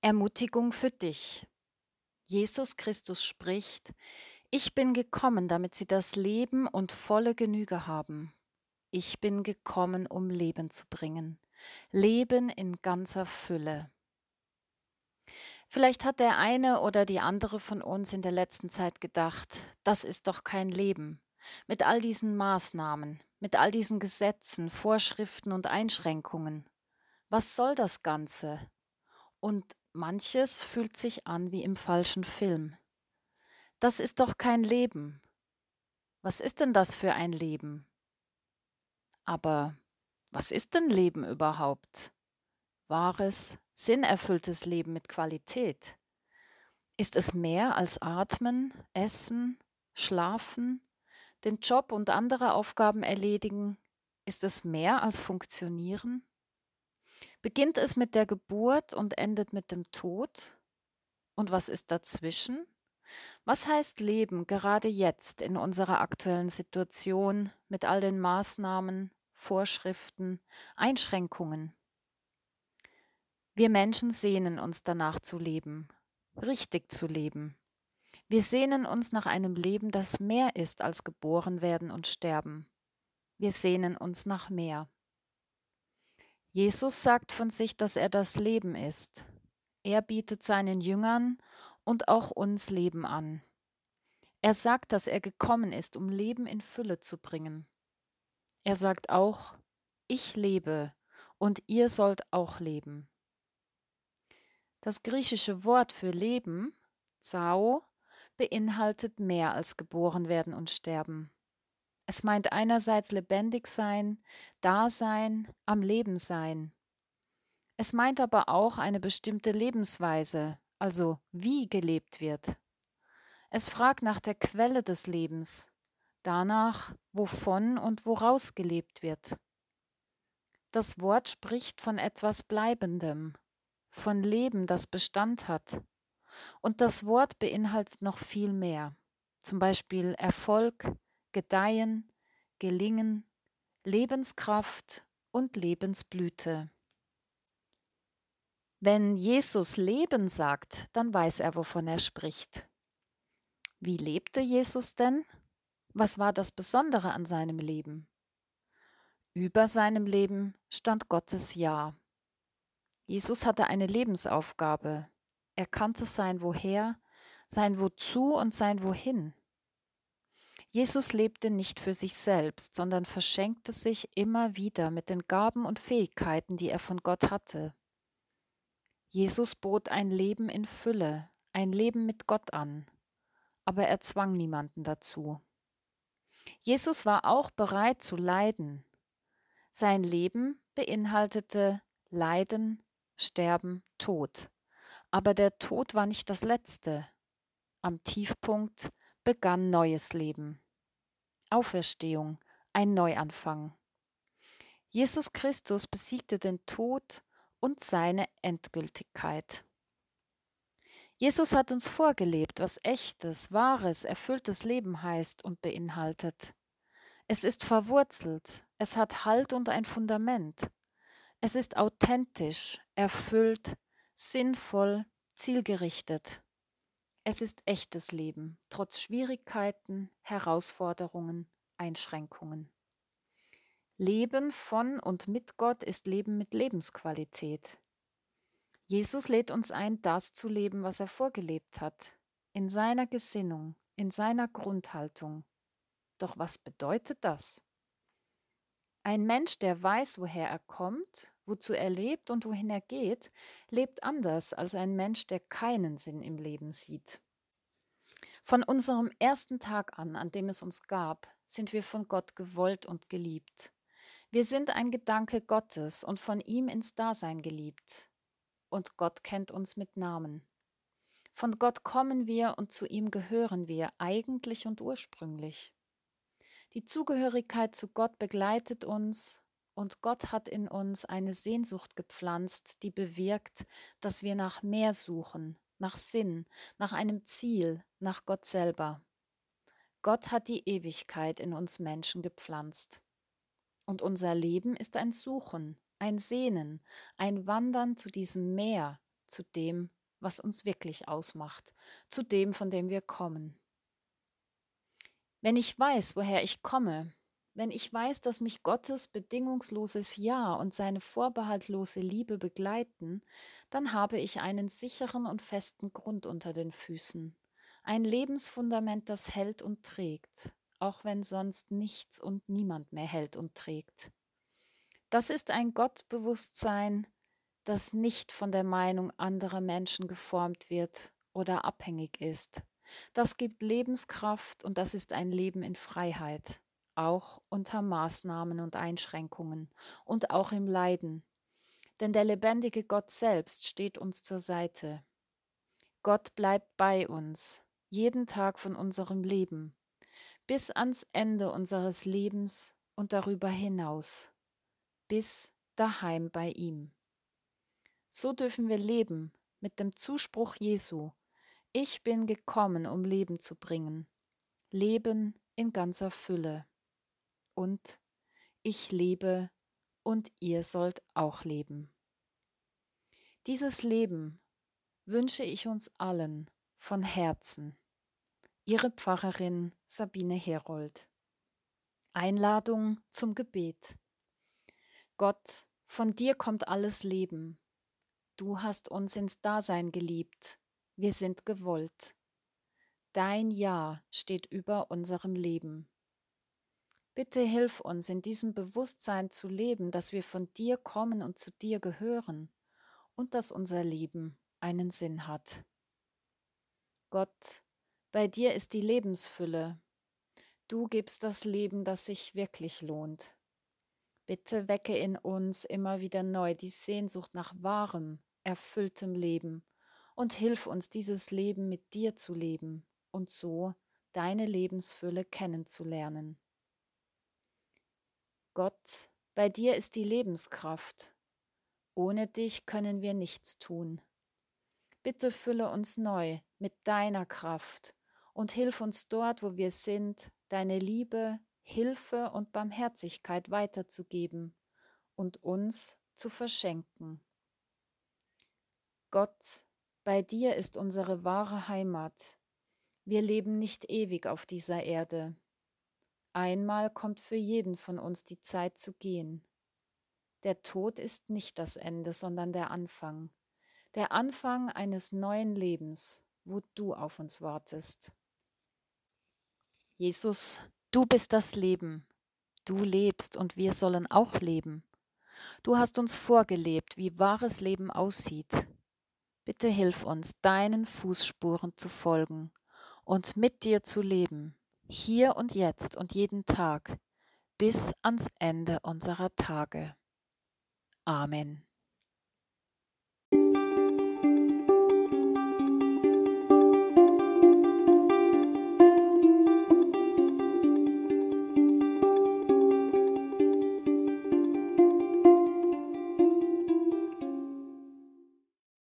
Ermutigung für dich. Jesus Christus spricht, ich bin gekommen, damit sie das Leben und volle Genüge haben. Ich bin gekommen, um Leben zu bringen. Leben in ganzer Fülle. Vielleicht hat der eine oder die andere von uns in der letzten Zeit gedacht, das ist doch kein Leben. Mit all diesen Maßnahmen, mit all diesen Gesetzen, Vorschriften und Einschränkungen. Was soll das Ganze? Und manches fühlt sich an wie im falschen Film. Das ist doch kein Leben. Was ist denn das für ein Leben? Aber was ist denn Leben überhaupt? Wahres, sinnerfülltes Leben mit Qualität. Ist es mehr als Atmen, Essen, Schlafen, den Job und andere Aufgaben erledigen? Ist es mehr als Funktionieren? Beginnt es mit der Geburt und endet mit dem Tod? Und was ist dazwischen? Was heißt Leben gerade jetzt in unserer aktuellen Situation mit all den Maßnahmen, Vorschriften, Einschränkungen? Wir Menschen sehnen uns danach zu leben, richtig zu leben. Wir sehnen uns nach einem Leben, das mehr ist als geboren werden und sterben. Wir sehnen uns nach mehr. Jesus sagt von sich, dass er das Leben ist. Er bietet seinen Jüngern und auch uns Leben an. Er sagt, dass er gekommen ist, um Leben in Fülle zu bringen. Er sagt auch, ich lebe und ihr sollt auch leben. Das griechische Wort für Leben, Zao, beinhaltet mehr als geboren werden und sterben. Es meint einerseits lebendig sein, Dasein, am Leben sein. Es meint aber auch eine bestimmte Lebensweise, also wie gelebt wird. Es fragt nach der Quelle des Lebens, danach, wovon und woraus gelebt wird. Das Wort spricht von etwas Bleibendem, von Leben, das Bestand hat. Und das Wort beinhaltet noch viel mehr, zum Beispiel Erfolg, Gedeihen, Gelingen, Lebenskraft und Lebensblüte. Wenn Jesus Leben sagt, dann weiß er, wovon er spricht. Wie lebte Jesus denn? Was war das Besondere an seinem Leben? Über seinem Leben stand Gottes Ja. Jesus hatte eine Lebensaufgabe. Er kannte sein Woher, sein Wozu und sein Wohin. Jesus lebte nicht für sich selbst, sondern verschenkte sich immer wieder mit den Gaben und Fähigkeiten, die er von Gott hatte. Jesus bot ein Leben in Fülle, ein Leben mit Gott an, aber er zwang niemanden dazu. Jesus war auch bereit zu leiden. Sein Leben beinhaltete Leiden, Sterben, Tod. Aber der Tod war nicht das Letzte. Am Tiefpunkt begann neues Leben. Auferstehung, ein Neuanfang. Jesus Christus besiegte den Tod und seine Endgültigkeit. Jesus hat uns vorgelebt, was echtes, wahres, erfülltes Leben heißt und beinhaltet. Es ist verwurzelt, es hat Halt und ein Fundament. Es ist authentisch, erfüllt, sinnvoll, zielgerichtet. Es ist echtes Leben, trotz Schwierigkeiten, Herausforderungen, Einschränkungen. Leben von und mit Gott ist Leben mit Lebensqualität. Jesus lädt uns ein, das zu leben, was er vorgelebt hat, in seiner Gesinnung, in seiner Grundhaltung. Doch was bedeutet das? Ein Mensch, der weiß, woher er kommt, wozu er lebt und wohin er geht, lebt anders als ein Mensch, der keinen Sinn im Leben sieht. Von unserem ersten Tag an, an dem es uns gab, sind wir von Gott gewollt und geliebt. Wir sind ein Gedanke Gottes und von ihm ins Dasein geliebt und Gott kennt uns mit Namen. Von Gott kommen wir und zu ihm gehören wir eigentlich und ursprünglich. Die Zugehörigkeit zu Gott begleitet uns und Gott hat in uns eine Sehnsucht gepflanzt, die bewirkt, dass wir nach mehr suchen, nach Sinn, nach einem Ziel, nach Gott selber. Gott hat die Ewigkeit in uns Menschen gepflanzt. Und unser Leben ist ein Suchen, ein Sehnen, ein Wandern zu diesem Meer, zu dem, was uns wirklich ausmacht, zu dem, von dem wir kommen. Wenn ich weiß, woher ich komme, wenn ich weiß, dass mich Gottes bedingungsloses Ja und seine vorbehaltlose Liebe begleiten, dann habe ich einen sicheren und festen Grund unter den Füßen, ein Lebensfundament, das hält und trägt, auch wenn sonst nichts und niemand mehr hält und trägt. Das ist ein Gottbewusstsein, das nicht von der Meinung anderer Menschen geformt wird oder abhängig ist. Das gibt Lebenskraft und das ist ein Leben in Freiheit, auch unter Maßnahmen und Einschränkungen und auch im Leiden. Denn der lebendige Gott selbst steht uns zur Seite. Gott bleibt bei uns, jeden Tag von unserem Leben, bis ans Ende unseres Lebens und darüber hinaus, bis daheim bei ihm. So dürfen wir leben mit dem Zuspruch Jesu, ich bin gekommen, um Leben zu bringen, Leben in ganzer Fülle. Und ich lebe und ihr sollt auch leben. Dieses Leben wünsche ich uns allen von Herzen. Ihre Pfarrerin Sabine Herold. Einladung zum Gebet. Gott, von dir kommt alles Leben. Du hast uns ins Dasein geliebt. Wir sind gewollt. Dein Ja steht über unserem Leben. Bitte hilf uns, in diesem Bewusstsein zu leben, dass wir von dir kommen und zu dir gehören und dass unser Leben einen Sinn hat. Gott, bei dir ist die Lebensfülle. Du gibst das Leben, das sich wirklich lohnt. Bitte wecke in uns immer wieder neu die Sehnsucht nach wahrem, erfülltem Leben und hilf uns, dieses Leben mit dir zu leben und so deine Lebensfülle kennenzulernen. Gott, bei dir ist die Lebenskraft. Ohne dich können wir nichts tun. Bitte fülle uns neu mit deiner Kraft und hilf uns dort, wo wir sind, deine Liebe, Hilfe und Barmherzigkeit weiterzugeben und uns zu verschenken. Gott, bei dir ist unsere wahre Heimat. Wir leben nicht ewig auf dieser Erde. Einmal kommt für jeden von uns die Zeit zu gehen. Der Tod ist nicht das Ende, sondern der Anfang. Der Anfang eines neuen Lebens, wo du auf uns wartest. Jesus, du bist das Leben. Du lebst und wir sollen auch leben. Du hast uns vorgelebt, wie wahres Leben aussieht. Bitte hilf uns, deinen Fußspuren zu folgen und mit dir zu leben hier und jetzt und jeden Tag bis ans Ende unserer Tage. Amen.